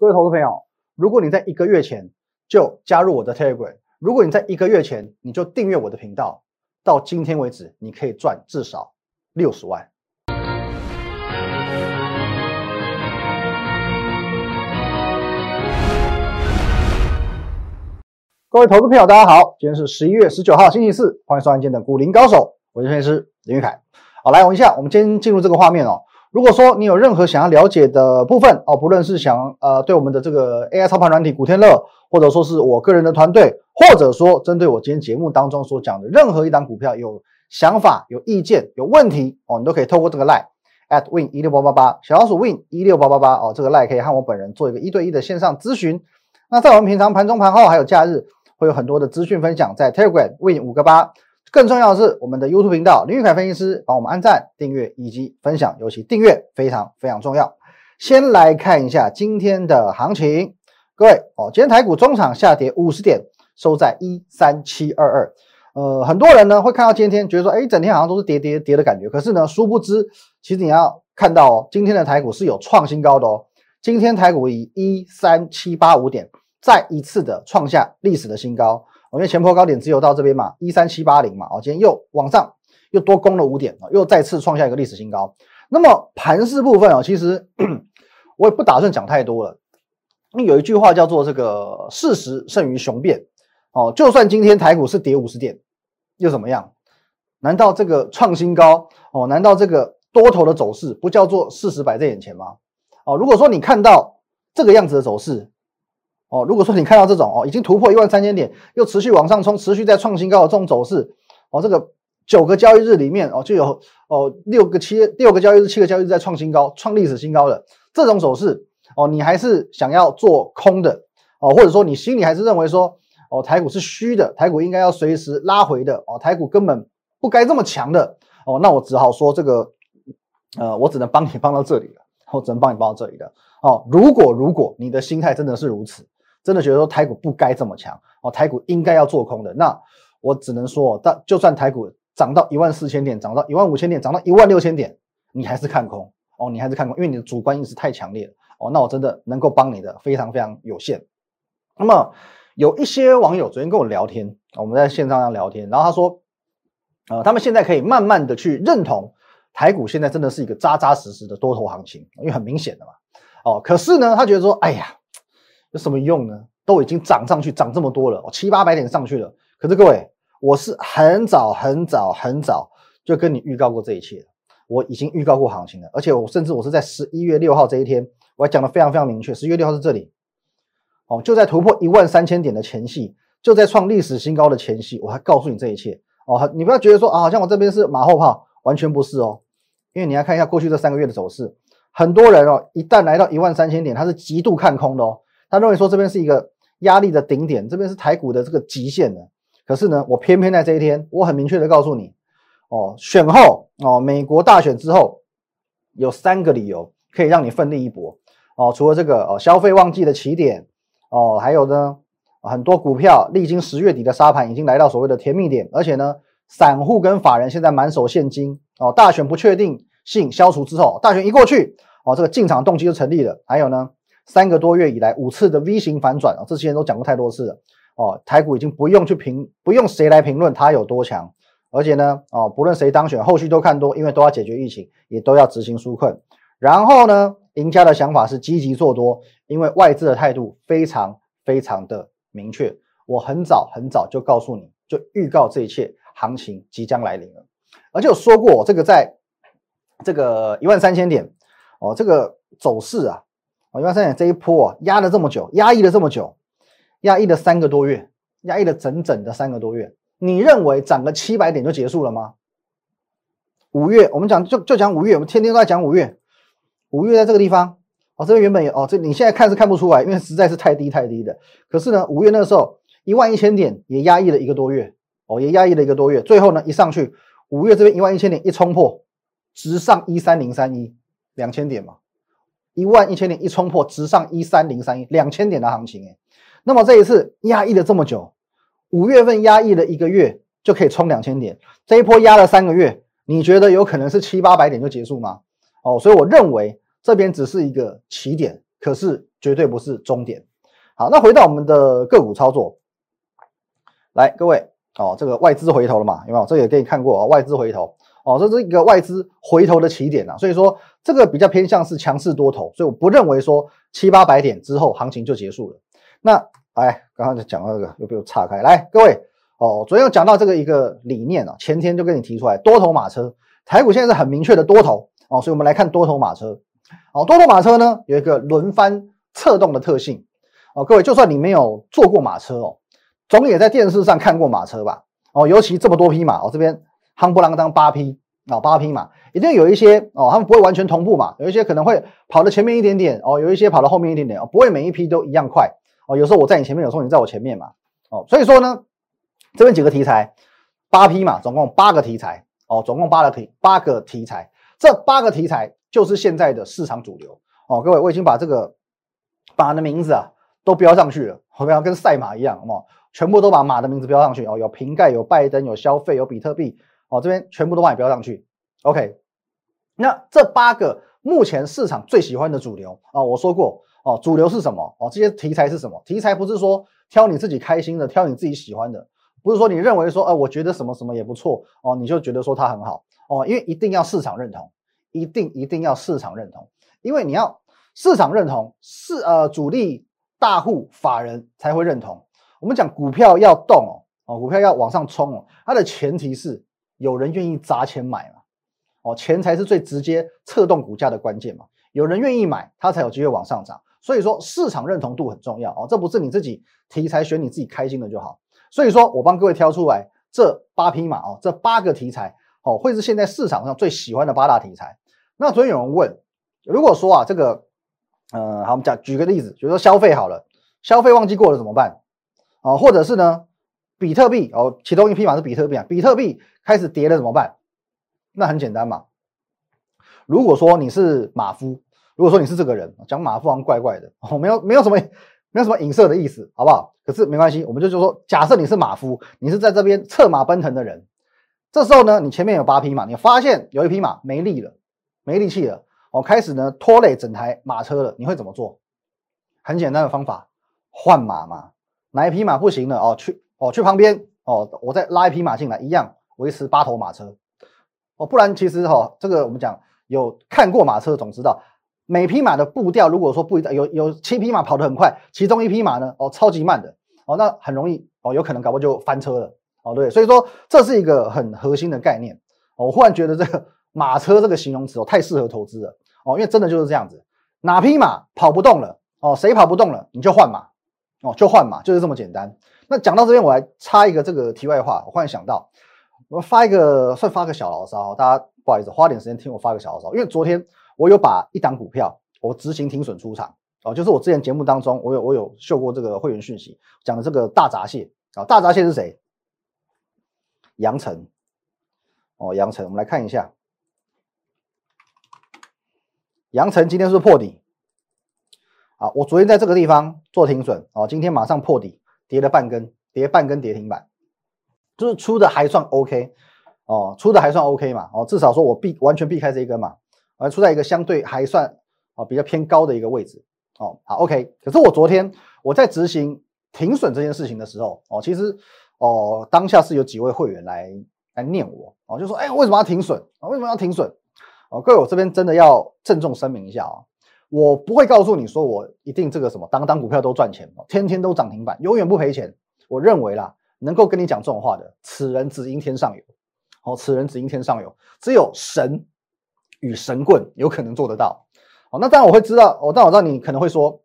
各位投资朋友，如果你在一个月前就加入我的 Telegram，如果你在一个月前你就订阅我的频道，到今天为止，你可以赚至少六十万。各位投资朋友，大家好，今天是十一月十九号，星期四，欢迎收看今天的股林高手，我是分析师林玉凯。好，来我们一下，我们今天进入这个画面哦。如果说你有任何想要了解的部分哦，不论是想呃对我们的这个 AI 操盘软体古天乐，或者说是我个人的团队，或者说针对我今天节目当中所讲的任何一档股票有想法、有意见、有问题哦，你都可以透过这个 line at win 一六八八八小老鼠 win 一六八八八哦，这个 line 可以和我本人做一个一对一的线上咨询。那在我们平常盘中盘后还有假日。会有很多的资讯分享在 Telegram Win 五个八，更重要的是我们的 YouTube 频道林玉凯分析师帮我们按赞、订阅以及分享，尤其订阅非常非常重要。先来看一下今天的行情，各位哦，今天台股中场下跌五十点，收在一三七二二。呃，很多人呢会看到今天觉得说，哎，整天好像都是跌跌跌的感觉，可是呢，殊不知，其实你要看到哦，今天的台股是有创新高的哦。今天台股以一三七八五点。再一次的创下历史的新高，因为前波高点只有到这边嘛，一三七八零嘛，哦，今天又往上又多攻了五点啊，又再次创下一个历史新高。那么盘势部分哦，其实 我也不打算讲太多了，有一句话叫做这个事实胜于雄辩哦，就算今天台股是跌五十点，又怎么样？难道这个创新高哦？难道这个多头的走势不叫做事实摆在眼前吗？哦，如果说你看到这个样子的走势，哦，如果说你看到这种哦，已经突破一万三千点，又持续往上冲，持续在创新高的这种走势，哦，这个九个交易日里面哦，就有哦六个七六个交易日、七个交易日在创新高、创历史新高的这种走势，哦，你还是想要做空的哦，或者说你心里还是认为说哦，台股是虚的，台股应该要随时拉回的哦，台股根本不该这么强的哦，那我只好说这个，呃，我只能帮你帮到这里了，我只能帮你帮到这里了哦。如果如果你的心态真的是如此。真的觉得说台股不该这么强哦，台股应该要做空的。那我只能说，但就算台股涨到一万四千点，涨到一万五千点，涨到一万六千点，你还是看空哦，你还是看空，因为你的主观意识太强烈哦。那我真的能够帮你的非常非常有限。那么有一些网友昨天跟我聊天，我们在线上要聊天，然后他说，呃，他们现在可以慢慢的去认同台股现在真的是一个扎扎实实的多头行情，因为很明显的嘛。哦，可是呢，他觉得说，哎呀。什么用呢？都已经涨上去，涨这么多了，七八百点上去了。可是各位，我是很早很早很早就跟你预告过这一切我已经预告过行情了，而且我甚至我是在十一月六号这一天，我还讲的非常非常明确。十一月六号是这里，哦，就在突破一万三千点的前夕，就在创历史新高的前夕，我还告诉你这一切哦。你不要觉得说啊，好像我这边是马后炮，完全不是哦。因为你要看一下过去这三个月的走势，很多人哦，一旦来到一万三千点，他是极度看空的哦。他认为说这边是一个压力的顶点，这边是台股的这个极限的。可是呢，我偏偏在这一天，我很明确的告诉你，哦，选后哦，美国大选之后，有三个理由可以让你奋力一搏哦。除了这个哦，消费旺季的起点哦，还有呢，很多股票历经十月底的沙盘，已经来到所谓的甜蜜点，而且呢，散户跟法人现在满手现金哦。大选不确定性消除之后，大选一过去哦，这个进场动机就成立了。还有呢？三个多月以来五次的 V 型反转啊，这些人都讲过太多次了哦。台股已经不用去评，不用谁来评论它有多强，而且呢，哦，不论谁当选，后续都看多，因为都要解决疫情，也都要执行纾困。然后呢，赢家的想法是积极做多，因为外资的态度非常非常的明确。我很早很早就告诉你，就预告这一切行情即将来临了，而且我说过，这个在这个一万三千点哦，这个走势啊。一万三点这一波啊，压了这么久，压抑了这么久，压抑了三个多月，压抑了整整的三个多月。你认为涨个七百点就结束了吗？五月，我们讲就就讲五月，我们天天都在讲五月。五月在这个地方，哦，这边原本也哦，这你现在看是看不出来，因为实在是太低太低的。可是呢，五月那个时候一万一千点也压抑了一个多月，哦，也压抑了一个多月。最后呢，一上去，五月这边一万一千点一冲破，直上一三零三一，两千点嘛。一万一千点一冲破，直上一三零三一，两千点的行情哎。那么这一次压抑了这么久，五月份压抑了一个月就可以冲两千点，这一波压了三个月，你觉得有可能是七八百点就结束吗？哦，所以我认为这边只是一个起点可是绝对不是终点。好，那回到我们的个股操作，来，各位哦，这个外资回头了嘛？有没有？这个也给你看过啊，外资回头哦，这是一个外资回头的起点啊，所以说这个比较偏向是强势多头，所以我不认为说七八百点之后行情就结束了。那哎，刚刚就讲到这个，又被我岔开。来，各位哦，昨天讲到这个一个理念啊，前天就跟你提出来，多头马车，台股现在是很明确的多头哦，所以我们来看多头马车。哦，多头马车呢有一个轮番侧动的特性。哦，各位，就算你没有坐过马车哦，总也在电视上看过马车吧？哦，尤其这么多匹马哦，这边夯不啷当八匹啊，八匹马，一定有一些哦，他们不会完全同步嘛，有一些可能会跑的前面一点点哦，有一些跑到后面一点点哦，不会每一批都一样快哦。有时候我在你前面，有时候你在我前面嘛。哦，所以说呢，这边几个题材，八匹马，总共八个题材哦，总共八个题八个题材，这八个题材就是现在的市场主流哦。各位，我已经把这个马的名字啊。都标上去了，好像跟赛马一样，好不好？全部都把马的名字标上去哦，有瓶盖，有拜登，有消费，有比特币，哦，这边全部都帮你标上去。OK，那这八个目前市场最喜欢的主流啊，我说过哦，主流是什么？哦，这些题材是什么？题材不是说挑你自己开心的，挑你自己喜欢的，不是说你认为说，呃，我觉得什么什么也不错哦，你就觉得说它很好哦，因为一定要市场认同，一定一定要市场认同，因为你要市场认同，是呃主力。大户法人才会认同。我们讲股票要动哦，哦，股票要往上冲哦，它的前提是有人愿意砸钱买嘛，哦，钱才是最直接策动股价的关键嘛。有人愿意买，它才有机会往上涨。所以说市场认同度很重要哦，这不是你自己题材选你自己开心的就好。所以说我帮各位挑出来这八匹马哦，这八个题材哦，会是现在市场上最喜欢的八大题材。那昨天有人问，如果说啊这个。呃，好，我们讲举个例子，比如说消费好了，消费旺季过了怎么办？啊，或者是呢，比特币哦，其中一匹马是比特币啊，比特币开始跌了怎么办？那很简单嘛。如果说你是马夫，如果说你是这个人，讲马夫好像怪怪的，哦，没有没有什么没有什么影射的意思，好不好？可是没关系，我们就就说，假设你是马夫，你是在这边策马奔腾的人，这时候呢，你前面有八匹马，你发现有一匹马没力了，没力气了。哦，开始呢拖累整台马车了，你会怎么做？很简单的方法，换马嘛。哪一匹马不行了？哦，去哦去旁边哦，我再拉一匹马进来，一样维持八头马车。哦，不然其实哈，这个我们讲有看过马车总知道，每匹马的步调如果说不一有有七匹马跑得很快，其中一匹马呢哦超级慢的哦，那很容易哦有可能搞不就翻车了哦对，所以说这是一个很核心的概念。我忽然觉得这个。马车这个形容词哦，太适合投资了哦，因为真的就是这样子，哪匹马跑不动了哦，谁跑不动了，你就换马哦，就换马，就是这么简单。那讲到这边，我来插一个这个题外话，我忽然想到，我发一个算发个小牢骚，大家不好意思，花点时间听我发个小牢骚，因为昨天我有把一档股票我执行停损出场哦，就是我之前节目当中我有我有秀过这个会员讯息，讲的这个大闸蟹啊，大闸蟹是谁？杨晨哦，杨晨，我们来看一下。杨晨今天是破底，啊，我昨天在这个地方做停损，哦，今天马上破底，跌了半根，跌半根跌停板，就是出的还算 OK，哦，出的还算 OK 嘛，哦，至少说我避完全避开这一根嘛，而出在一个相对还算哦比较偏高的一个位置，哦，好 OK，可是我昨天我在执行停损这件事情的时候，哦，其实哦当下是有几位会员来来念我，哦，就说，哎，为什么要停损？啊，为什么要停损？哦，各位，我这边真的要郑重声明一下哦，我不会告诉你说我一定这个什么当当股票都赚钱，天天都涨停板，永远不赔钱。我认为啦，能够跟你讲这种话的，此人只应天上有。哦，此人只应天上有，只有神与神棍有可能做得到。哦，那当然我会知道，我但我知道你可能会说，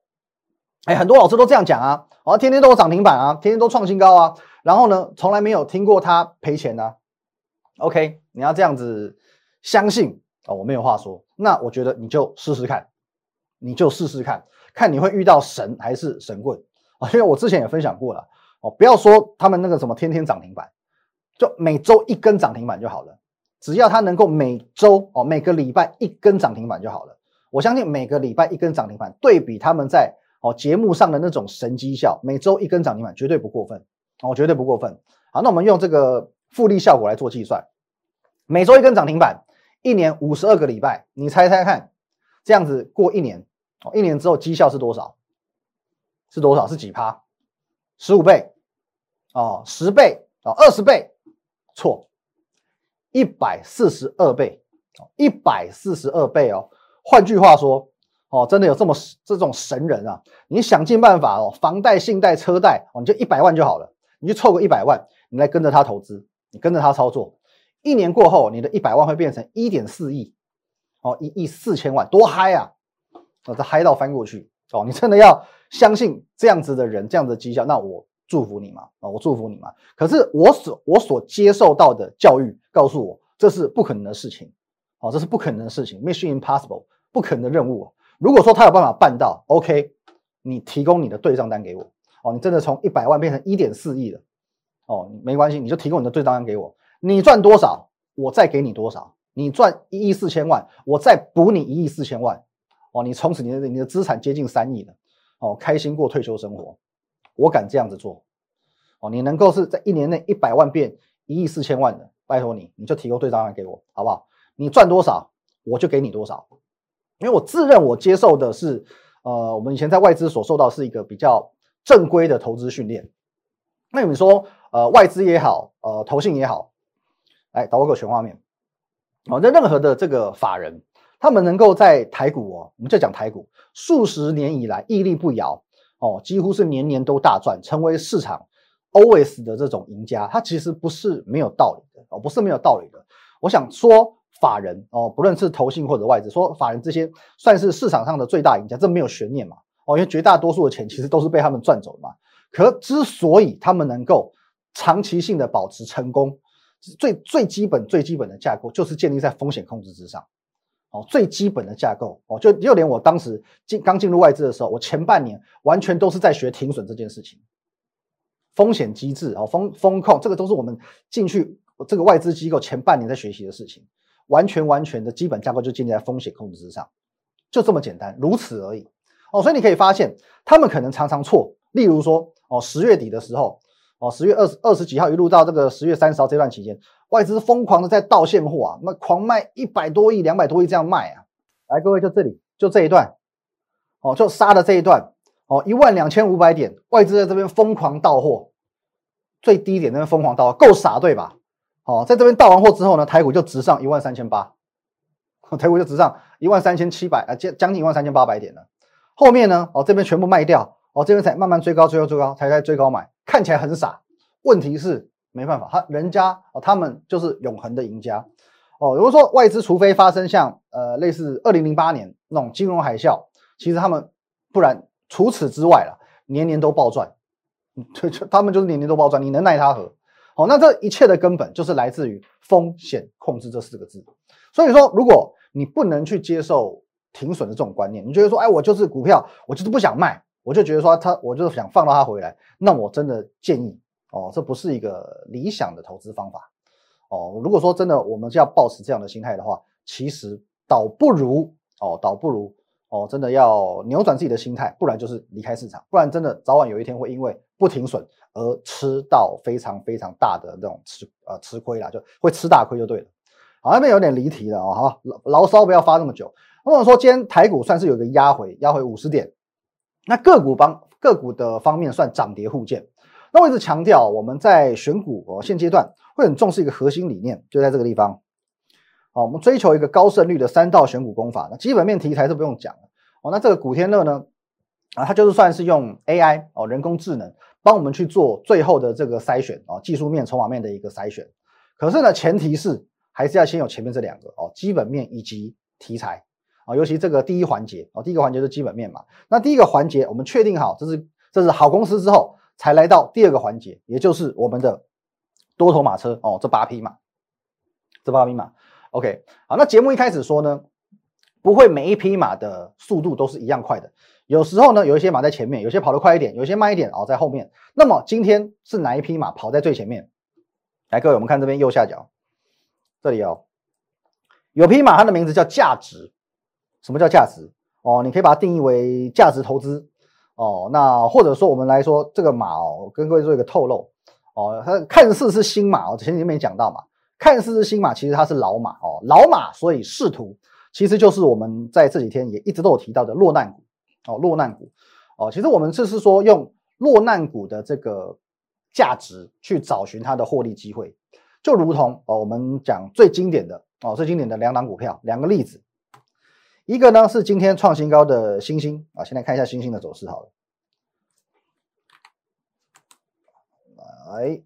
哎，很多老师都这样讲啊，哦，天天都有涨停板啊，天天都创新高啊，然后呢，从来没有听过他赔钱呢。OK，你要这样子相信。哦，我没有话说。那我觉得你就试试看，你就试试看看你会遇到神还是神棍啊？因为我之前也分享过了哦，不要说他们那个什么天天涨停板，就每周一根涨停板就好了。只要他能够每周哦每个礼拜一根涨停板就好了。我相信每个礼拜一根涨停板，对比他们在哦节目上的那种神绩效，每周一根涨停板绝对不过分哦，绝对不过分。好，那我们用这个复利效果来做计算，每周一根涨停板。一年五十二个礼拜，你猜猜看，这样子过一年一年之后绩效是多少？是多少？是几趴？十五倍？哦，十倍？哦，二十倍？错，一百四十二倍，一百四十二倍哦。换句话说，哦，真的有这么这种神人啊？你想尽办法哦，房贷、信贷、车贷哦，你就一百万就好了，你就凑个一百万，你来跟着他投资，你跟着他操作，一年过后，你的一百万会变成一点四亿，哦，一亿四千万，多嗨啊！哦，这嗨到翻过去哦，你真的要相信这样子的人，这样子的绩效，那我祝福你嘛，啊，我祝福你嘛。可是我所我所接受到的教育告诉我，这是不可能的事情，哦，这是不可能的事情，mission impossible。不可能的任务。如果说他有办法办到，OK，你提供你的对账单给我哦。你真的从一百万变成一点四亿了哦，没关系，你就提供你的对账单给我。你赚多少，我再给你多少。你赚一亿四千万，我再补你一亿四千万哦。你从此你的你的资产接近三亿了哦，开心过退休生活。我敢这样子做哦。你能够是在一年内一百万变一亿四千万的，拜托你，你就提供对账单给我，好不好？你赚多少，我就给你多少。因为我自认我接受的是，呃，我们以前在外资所受到是一个比较正规的投资训练。那你说，呃，外资也好，呃，投信也好，来导我个全画面。哦，那任何的这个法人，他们能够在台股哦，我们就讲台股，数十年以来屹立不摇，哦，几乎是年年都大赚，成为市场 always 的这种赢家，它其实不是没有道理的，哦，不是没有道理的。我想说。法人哦，不论是投信或者外资，说法人这些算是市场上的最大赢家，这没有悬念嘛？哦，因为绝大多数的钱其实都是被他们赚走的嘛。可之所以他们能够长期性的保持成功，最最基本最基本的架构就是建立在风险控制之上。哦，最基本的架构哦，就就连我当时进刚进入外资的时候，我前半年完全都是在学停损这件事情，风险机制哦，风风控这个都是我们进去这个外资机构前半年在学习的事情。完全完全的基本架构就建立在风险控制之上，就这么简单，如此而已。哦，所以你可以发现，他们可能常常错。例如说，哦，十月底的时候，哦，十月二十二十几号一路到这个十月三十号这段期间，外资疯狂的在倒现货啊，那狂卖一百多亿、两百多亿这样卖啊。来，各位就这里，就这一段，哦，就杀的这一段，哦，一万两千五百点，外资在这边疯狂倒货，最低点那边疯狂倒，够傻对吧？哦，在这边到完货之后呢，台股就直上一万三千八，台股就直上一万三千七百啊，将将近一万三千八百点了。后面呢，哦这边全部卖掉，哦这边才慢慢追高，追高，追高，才在追高买，看起来很傻。问题是没办法，他人家哦他们就是永恒的赢家。哦，如果说外资除非发生像呃类似二零零八年那种金融海啸，其实他们不然除此之外了，年年都暴赚，就就他们就是年年都暴赚，你能奈他何？好，那这一切的根本就是来自于风险控制这四个字。所以说，如果你不能去接受停损的这种观念，你觉得说，哎，我就是股票，我就是不想卖，我就觉得说他，我就是想放到它回来，那我真的建议哦，这不是一个理想的投资方法哦。如果说真的我们就要保持这样的心态的话，其实倒不如哦，倒不如哦，真的要扭转自己的心态，不然就是离开市场，不然真的早晚有一天会因为不停损。而吃到非常非常大的那种吃呃吃亏啦，就会吃大亏就对了。好，那边有点离题了哦，好，牢骚不要发那么久。那么说今天台股算是有一个压回，压回五十点。那个股方个股的方面算涨跌互见。那我一直强调，我们在选股哦，现阶段会很重视一个核心理念，就在这个地方。好，我们追求一个高胜率的三道选股功法。那基本面题材是不用讲了哦。那这个古天乐呢，啊，他就是算是用 AI 哦，人工智能。帮我们去做最后的这个筛选啊，技术面、筹码面的一个筛选。可是呢，前提是还是要先有前面这两个哦，基本面以及题材啊，尤其这个第一环节哦，第一个环节是基本面嘛。那第一个环节我们确定好这是这是好公司之后，才来到第二个环节，也就是我们的多头马车哦，这八匹马，这八匹马。OK，好，那节目一开始说呢，不会每一匹马的速度都是一样快的。有时候呢，有一些马在前面，有些跑得快一点，有些慢一点哦，在后面。那么今天是哪一匹马跑在最前面？来，各位，我们看这边右下角，这里哦，有匹马，它的名字叫价值。什么叫价值？哦，你可以把它定义为价值投资哦。那或者说，我们来说这个马哦，跟各位做一个透露哦，它看似是新马哦，前几天没讲到嘛，看似是新马，其实它是老马哦，老马，所以仕途其实就是我们在这几天也一直都有提到的落难股。哦，落难股哦，其实我们这是说用落难股的这个价值去找寻它的获利机会，就如同哦，我们讲最经典的哦，最经典的两档股票，两个例子，一个呢是今天创新高的星星啊，先来看一下星星的走势好了，来，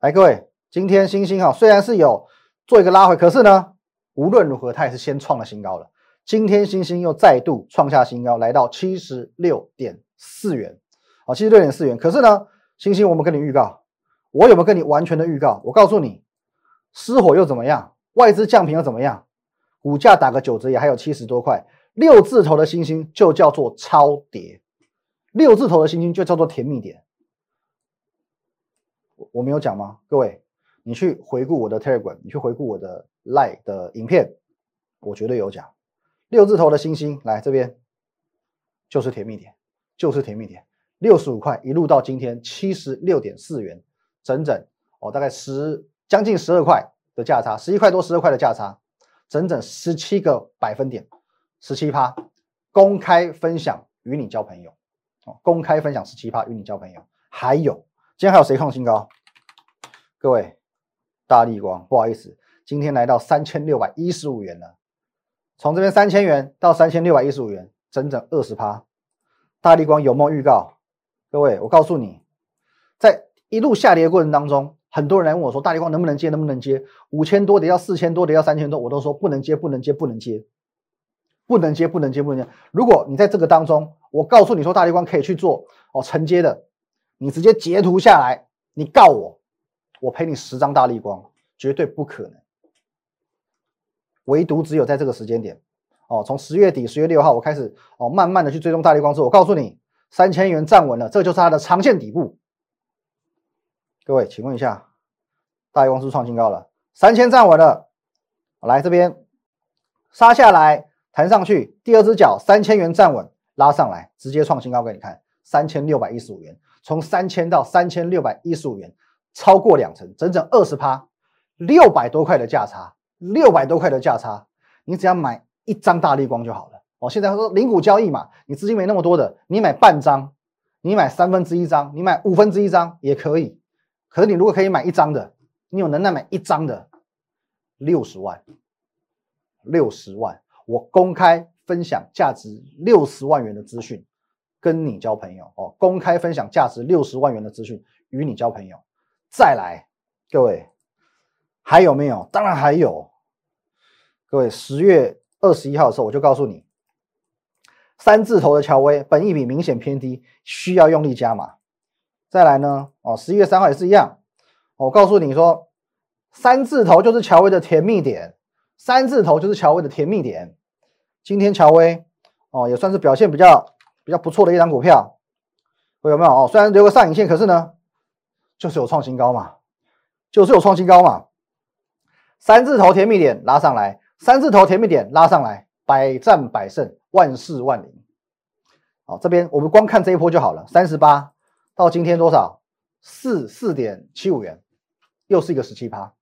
来各位，今天星星哈虽然是有做一个拉回，可是呢，无论如何它也是先创了新高了。今天星星又再度创下新高，来到七十六点四元，啊，七十六点四元。可是呢，星星，我们跟你预告，我有没有跟你完全的预告？我告诉你，失火又怎么样？外资降频又怎么样？股价打个九折也还有七十多块，六字头的星星就叫做超跌，六字头的星星就叫做甜蜜点。我我没有讲吗？各位，你去回顾我的 Telegram，你去回顾我的 Line 的影片，我绝对有讲。六字头的星星来这边，就是甜蜜点，就是甜蜜点，六十五块一路到今天七十六点四元，整整哦大概十将近十二块的价差，十一块多十二块的价差，整整十七个百分点，十七趴，公开分享与你交朋友哦，公开分享十七趴与你交朋友，还有今天还有谁创新高？各位，大力光不好意思，今天来到三千六百一十五元了。从这边三千元到三千六百一十五元，整整二十趴。大力光有没有预告？各位，我告诉你，在一路下跌的过程当中，很多人来问我说，大力光能不能接？能不能接？五千多的要四千多的要三千多，我都说不能接，不能接，不能接，不能接，不能接，不能接。如果你在这个当中，我告诉你说大力光可以去做哦承接的，你直接截图下来，你告我，我赔你十张大力光，绝对不可能。唯独只有在这个时间点，哦，从十月底十月六号我开始，哦，慢慢的去追踪大力光之后，我告诉你，三千元站稳了，这就是它的长线底部。各位，请问一下，大力光是创新高了，三千站稳了，来这边杀下来，弹上去，第二只脚三千元站稳，拉上来，直接创新高给你看，三千六百一十五元，从三千到三千六百一十五元，超过两成，整整二十趴，六百多块的价差。六百多块的价差，你只要买一张大力光就好了。哦，现在他说零股交易嘛，你资金没那么多的，你买半张，你买三分之一张，你买五分之一张也可以。可是你如果可以买一张的，你有能耐买一张的，六十万，六十万，我公开分享价值六十万元的资讯，跟你交朋友哦。公开分享价值六十万元的资讯，与你交朋友。再来，各位还有没有？当然还有。各位，十月二十一号的时候，我就告诉你，三字头的乔威本益比明显偏低，需要用力加码。再来呢，哦，十一月三号也是一样，我告诉你说，三字头就是乔威的甜蜜点，三字头就是乔威的甜蜜点。今天乔威哦，也算是表现比较比较不错的一张股票，我有没有哦？虽然留个上影线，可是呢，就是有创新高嘛，就是有创新高嘛，三字头甜蜜点拉上来。三字头甜蜜点拉上来，百战百胜，万事万灵。好，这边我们光看这一波就好了。三十八到今天多少？四四点七五元，又是一个十七趴，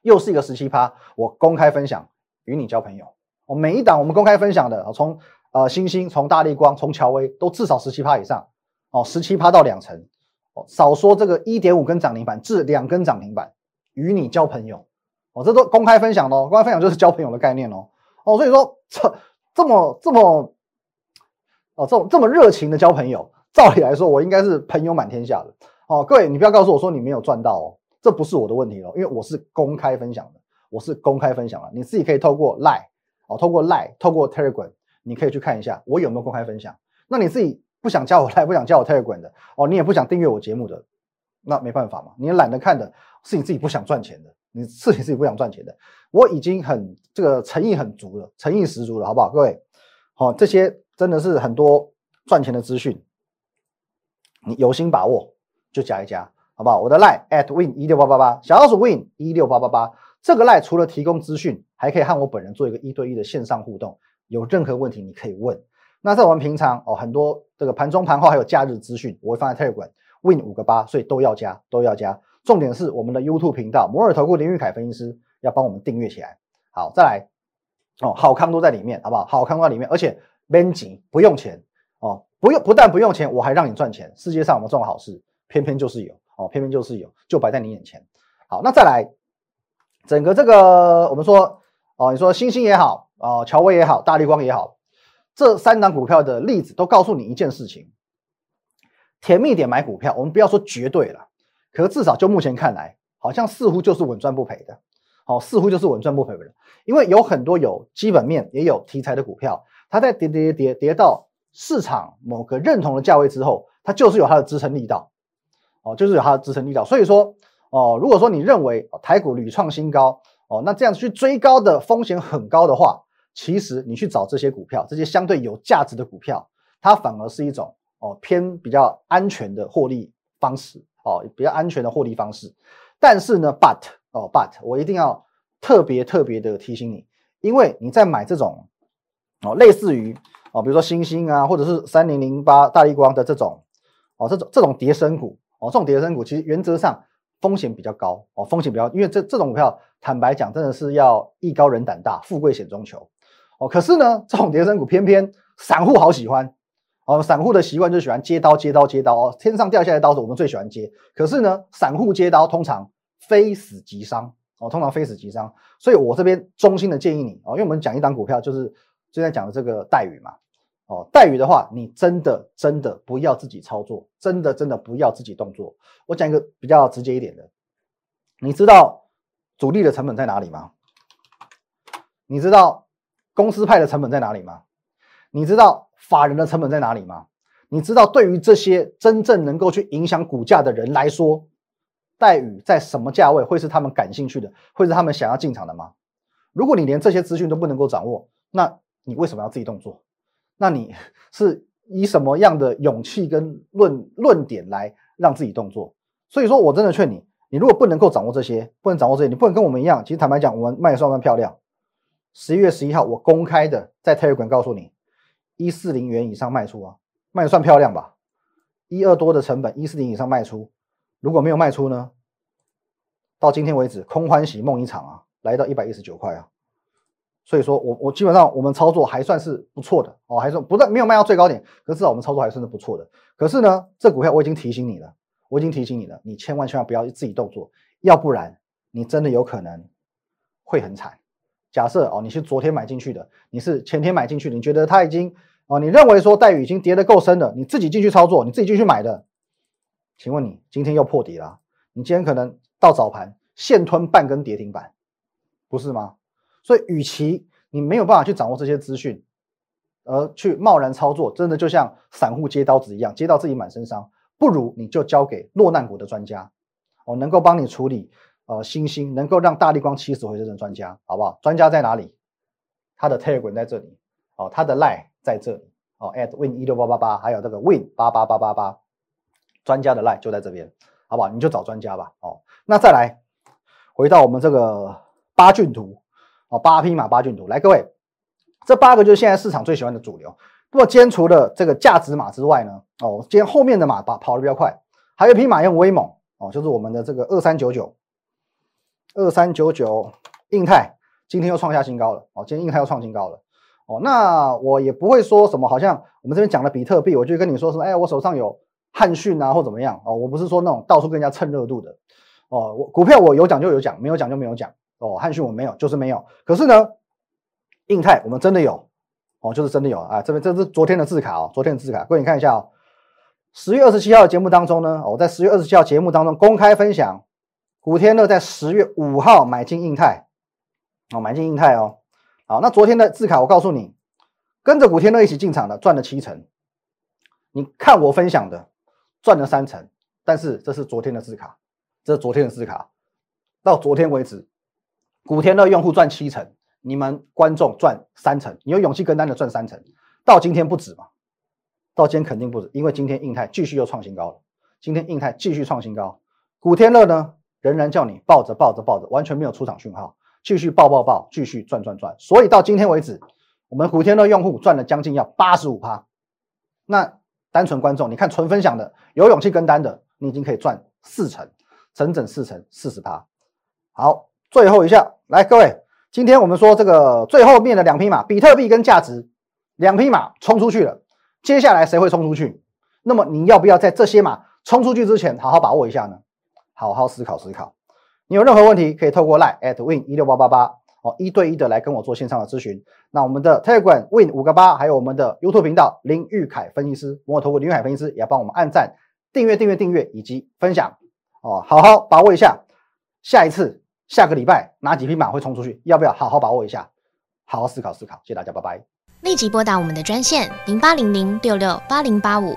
又是一个十七趴。我公开分享，与你交朋友。我每一档我们公开分享的，从呃星星，从大力光，从乔威，都至少十七趴以上。哦，十七趴到两成。哦，少说这个一点五根涨停板至两根涨停板，与你交朋友。哦，这都公开分享喽，公开分享就是交朋友的概念哦。哦，所以说这这么这么哦，这种这么热情的交朋友，照理来说我应该是朋友满天下的哦。各位，你不要告诉我说你没有赚到哦，这不是我的问题哦，因为我是公开分享的，我是公开分享了，你自己可以透过 Line 哦，透过 Lie，透过 Telegram，你可以去看一下我有没有公开分享。那你自己不想加我 Lie，不想加我 Telegram 的哦，你也不想订阅我节目的，那没办法嘛，你也懒得看的，是你自己不想赚钱的。你是你自己不想赚钱的，我已经很这个诚意很足了，诚意十足了，好不好？各位，好，这些真的是很多赚钱的资讯，你有心把握就加一加，好不好？我的 line at win 一六八八八，小老鼠 win 一六八八八，这个 line 除了提供资讯，还可以和我本人做一个一对一的线上互动，有任何问题你可以问。那在我们平常哦，很多这个盘中盘后还有假日资讯，我会放在 Telegram win 五个八，所以都要加，都要加。重点是我们的 YouTube 频道摩尔投顾林玉凯分析师要帮我们订阅起来。好，再来哦，好康都在里面，好不好？好康都在里面，而且 Benji 不用钱哦，不用不但不用钱，我还让你赚钱。世界上有没有这种好事？偏偏就是有哦，偏偏就是有，就摆在你眼前。好，那再来，整个这个我们说哦，你说星星也好哦，乔威也好，大力光也好，这三档股票的例子都告诉你一件事情：甜蜜点买股票，我们不要说绝对了，可是至少就目前看来，好像似乎就是稳赚不赔的。好，似乎就是稳赚不赔的，因为有很多有基本面也有题材的股票，它在跌跌跌跌到市场某个认同的价位之后，它就是有它的支撑力道。哦，就是有它的支撑力道。所以说，哦，如果说你认为台股屡创新高，哦，那这样去追高的风险很高的话，其实你去找这些股票，这些相对有价值的股票，它反而是一种哦偏比较安全的获利方式，哦，比较安全的获利方式。但是呢，but 哦，but 我一定要特别特别的提醒你，因为你在买这种哦，类似于哦，比如说星星啊，或者是三零零八大力光的这种哦，这种这种叠升股哦，这种叠升股其实原则上风险比较高哦，风险比较，因为这这种股票坦白讲真的是要艺高人胆大，富贵险中求哦。可是呢，这种叠升股偏偏散户好喜欢哦，散户的习惯就喜欢接刀接刀接刀哦，天上掉下来刀子我们最喜欢接，可是呢，散户接刀通常。非死即伤哦，通常非死即伤，所以我这边衷心的建议你哦，因为我们讲一档股票，就是现在讲的这个待遇嘛哦，待遇的话，你真的真的不要自己操作，真的真的不要自己动作。我讲一个比较直接一点的，你知道主力的成本在哪里吗？你知道公司派的成本在哪里吗？你知道法人的成本在哪里吗？你知道对于这些真正能够去影响股价的人来说？待遇在什么价位会是他们感兴趣的，会是他们想要进场的吗？如果你连这些资讯都不能够掌握，那你为什么要自己动作？那你 是以什么样的勇气跟论论点来让自己动作？所以说我真的劝你，你如果不能够掌握这些，不能掌握这些，你不能跟我们一样。其实坦白讲，我们卖的算不算漂亮？十一月十一号我公开的在 Telegram 告诉你，一四零元以上卖出啊，卖的算漂亮吧？一二多的成本，一四零以上卖出。如果没有卖出呢？到今天为止，空欢喜梦一场啊，来到一百一十九块啊，所以说我我基本上我们操作还算是不错的哦，还是不但没有卖到最高点，可是至少我们操作还算是不错的。可是呢，这股票我已经提醒你了，我已经提醒你了，你千万千万不要自己动作，要不然你真的有可能会很惨。假设哦，你是昨天买进去的，你是前天买进去，你觉得它已经哦，你认为说待遇已经跌得够深了，你自己进去操作，你自己进去买的。请问你今天又破底了？你今天可能到早盘现吞半根跌停板，不是吗？所以，与其你没有办法去掌握这些资讯，而去贸然操作，真的就像散户接刀子一样，接到自己满身伤，不如你就交给落难股的专家，哦，能够帮你处理呃星星，能够让大力光起死回生的专家，好不好？专家在哪里？他的 Telegram 在这里，哦，他的 Line 在这里，哦，at win 一六八八八，还有这个 win 八八八八八。专家的 line 就在这边，好不好？你就找专家吧。哦，那再来回到我们这个八骏图，哦，八匹马八骏图。来，各位，这八个就是现在市场最喜欢的主流。不过今天除了这个价值马之外呢，哦，今天后面的马跑跑的比较快，还有一匹马很威猛，哦，就是我们的这个二三九九，二三九九印泰今天又创下新高了。哦，今天印泰又创新高了。哦，那我也不会说什么，好像我们这边讲的比特币，我就跟你说什么，哎，我手上有。汉讯啊，或怎么样哦？我不是说那种到处跟人家蹭热度的哦。我股票我有讲就有讲，没有讲就没有讲哦。汉讯我们没有，就是没有。可是呢，印泰我们真的有哦，就是真的有啊。这边这是昨天的字卡哦，昨天的字卡，各位你看一下哦。十月二十七号的节目当中呢，我在十月二十七号节目当中公开分享，古天乐在十月五号买进印泰哦，买进印泰哦。好，那昨天的字卡我告诉你，跟着古天乐一起进场的赚了七成。你看我分享的。赚了三成，但是这是昨天的字卡，这是昨天的字卡。到昨天为止，古天乐用户赚七成，你们观众赚三成，你有勇气跟单的赚三成。到今天不止嘛？到今天肯定不止，因为今天印泰继续又创新高了。今天印泰继续创新高，古天乐呢仍然叫你抱着抱着抱着，完全没有出场讯号，继续抱抱抱，继续赚赚赚。所以到今天为止，我们古天乐用户赚了将近要八十五趴。那。单纯观众，你看纯分享的，有勇气跟单的，你已经可以赚四成，整整四成，四十趴。好，最后一下，来各位，今天我们说这个最后面的两匹马，比特币跟价值，两匹马冲出去了，接下来谁会冲出去？那么你要不要在这些马冲出去之前好好把握一下呢？好好思考思考。你有任何问题可以透过 line at win 一六八八八哦一对一的来跟我做线上的咨询。那我们的 Telegram win 五个八，还有我们的 YouTube 频道林玉凯分析师，摩尔投顾林玉凯分析师也帮我们按赞、订阅、订阅、订阅以及分享哦，好好把握一下。下一次下个礼拜哪几匹马会冲出去？要不要好好把握一下？好好思考思考。谢谢大家，拜拜。立即拨打我们的专线零八零零六六八零八五